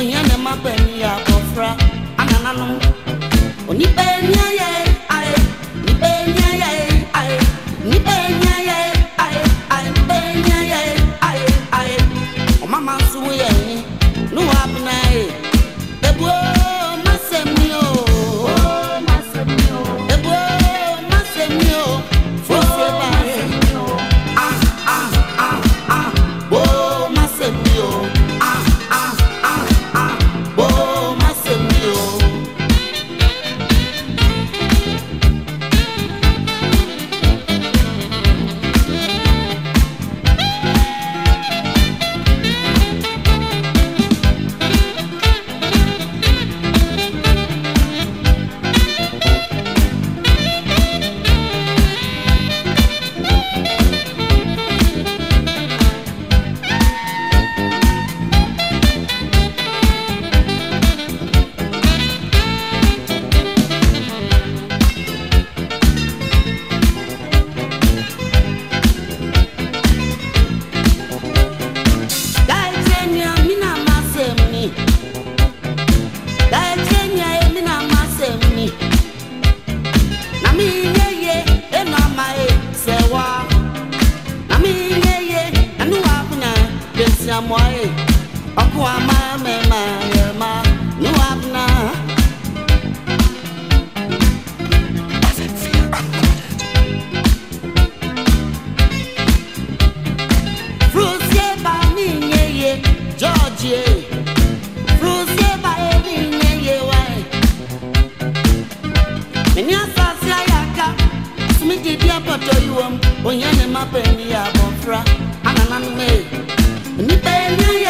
ohia na ɛma bɛni akɔfra anananom onipa eni ya. Okwama mema yema nuabna Fruzie ba minye ye Georgie Fruzie ba e minye ye wai. Minya sasya Smiti dia poto yuom Onyane mapeni ya bonfra Anananwe Nipe nye ye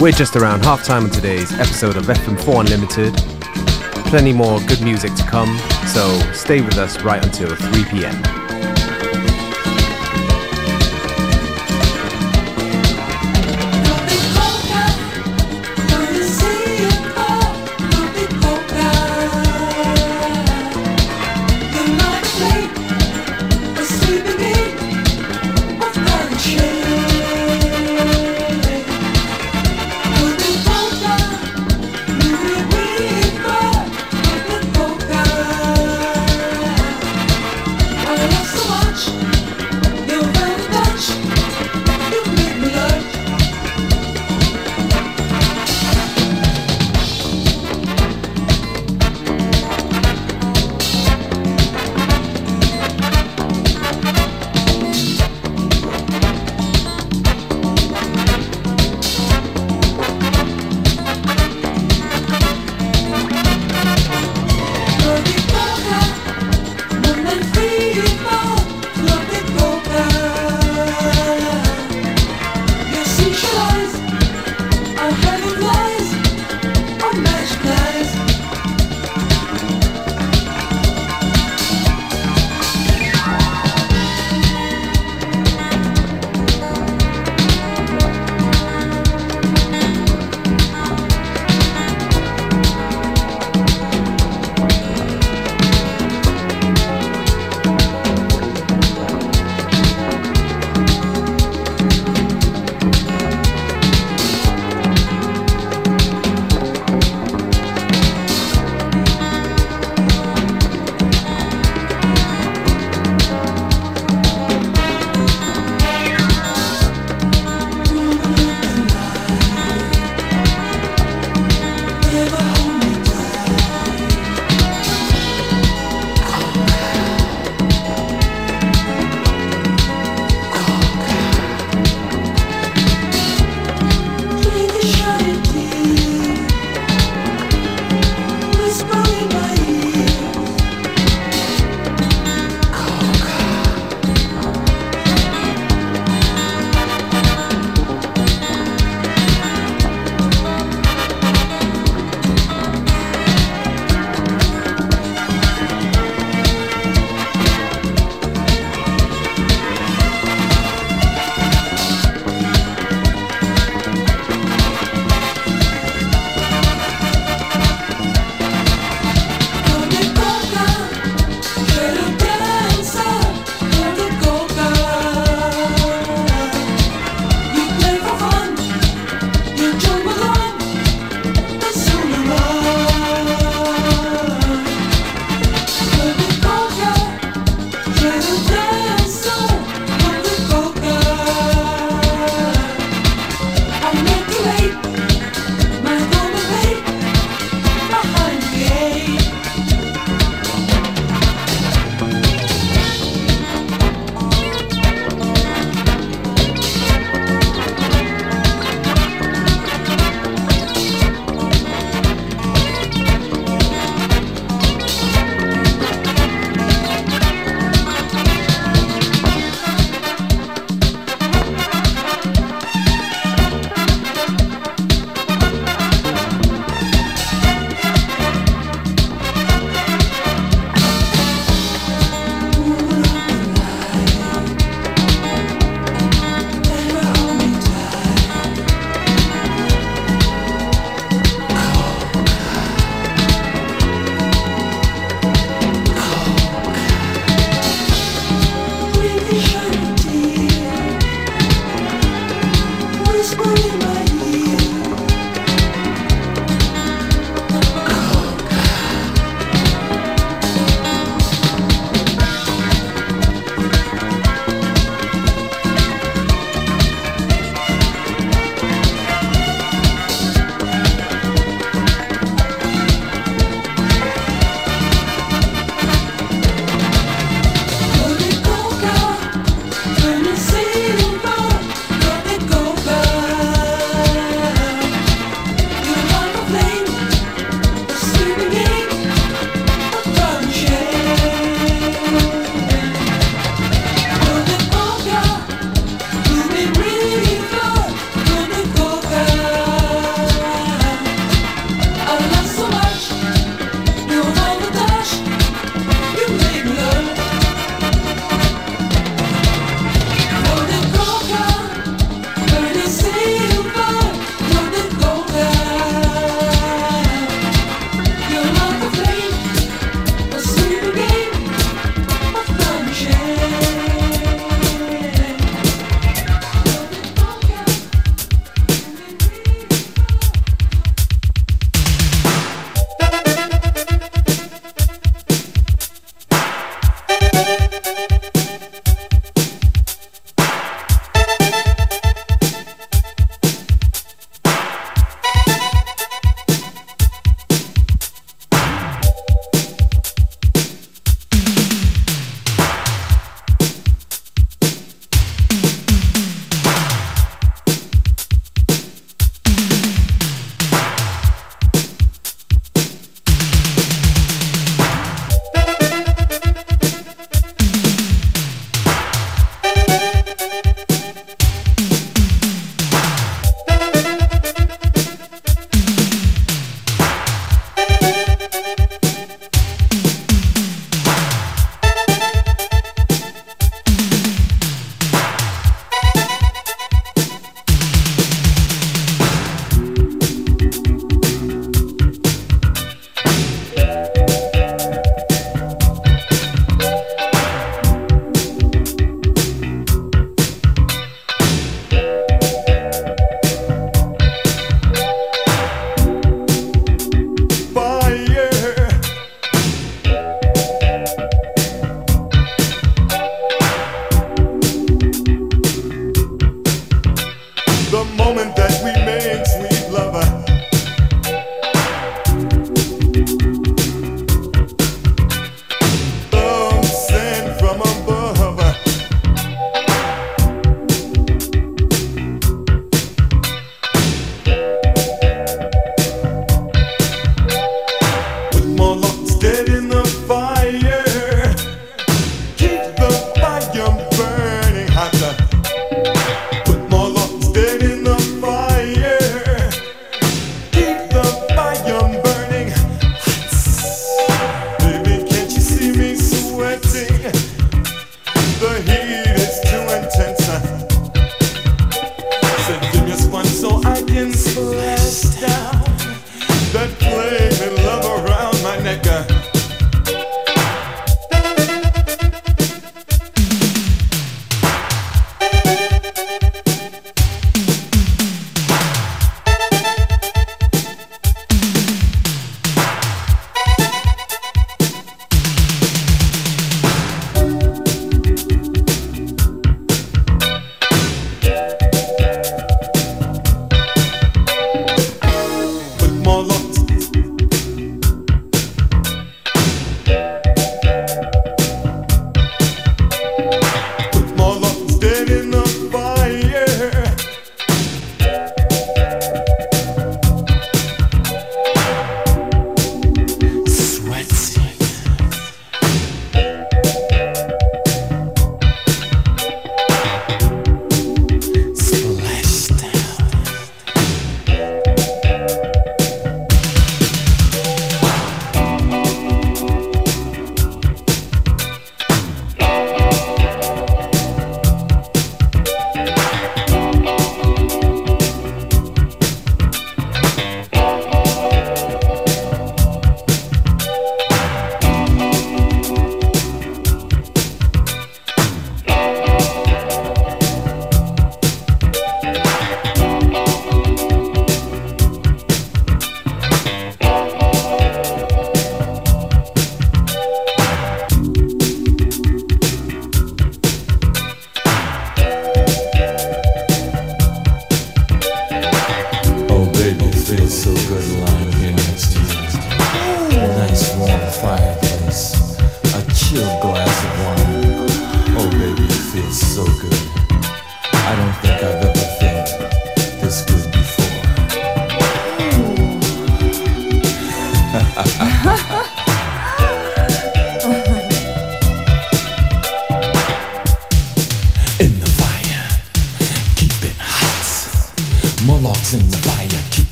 We're just around half time on today's episode of FM4 Unlimited. Plenty more good music to come, so stay with us right until 3 p.m.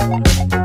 Thank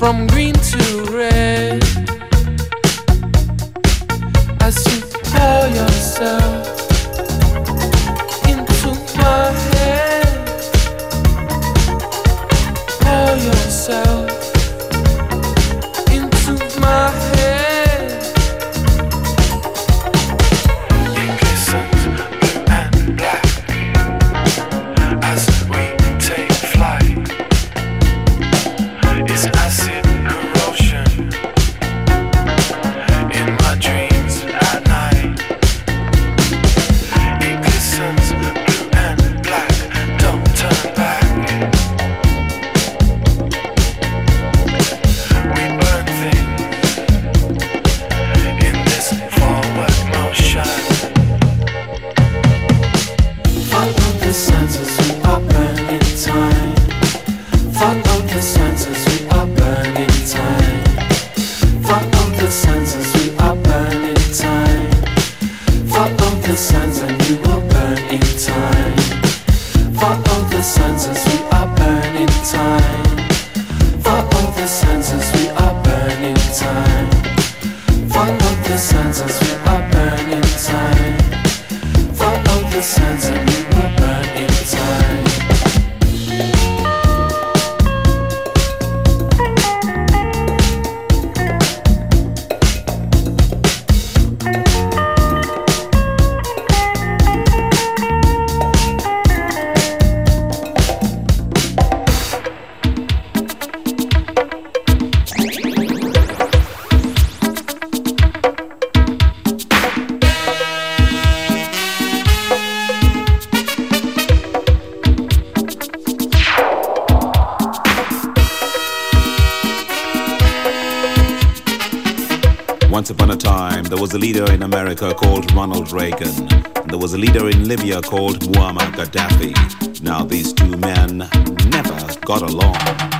from green to red. As you tell yourself. America called Ronald Reagan. And there was a leader in Libya called Muammar Gaddafi. Now, these two men never got along.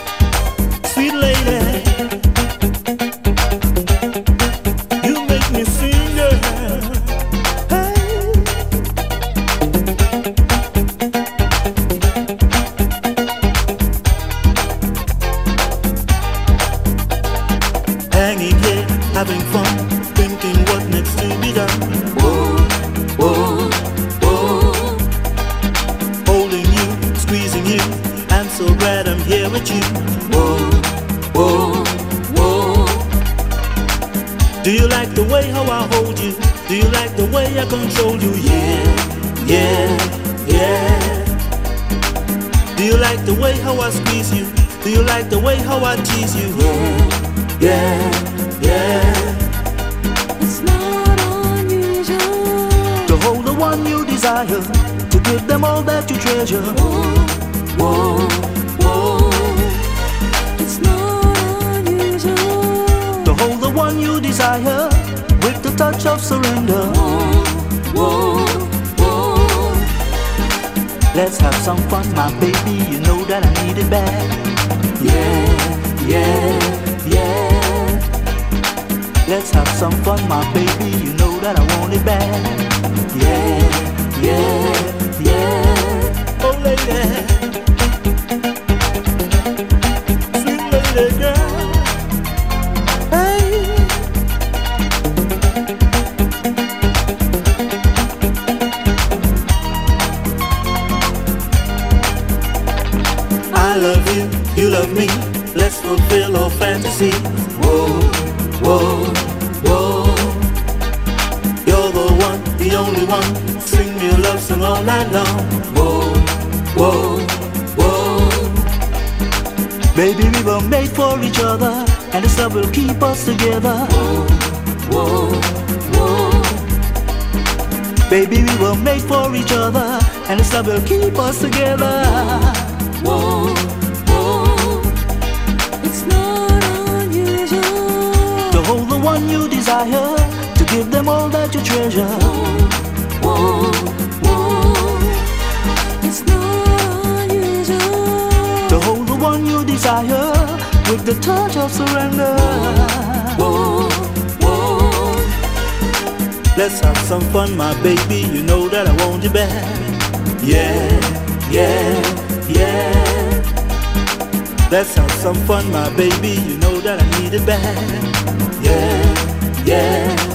yeah, yeah. will keep us together. Whoa, whoa, it's not unusual to hold the one you desire, to give them all that you treasure. Whoa, whoa, whoa, it's not unusual to hold the one you desire with the touch of surrender. Whoa, whoa, let's have some fun, my baby. You know that I want you back. Yeah, yeah, yeah. Let's have some fun, my baby. You know that I need it bad. Yeah, yeah.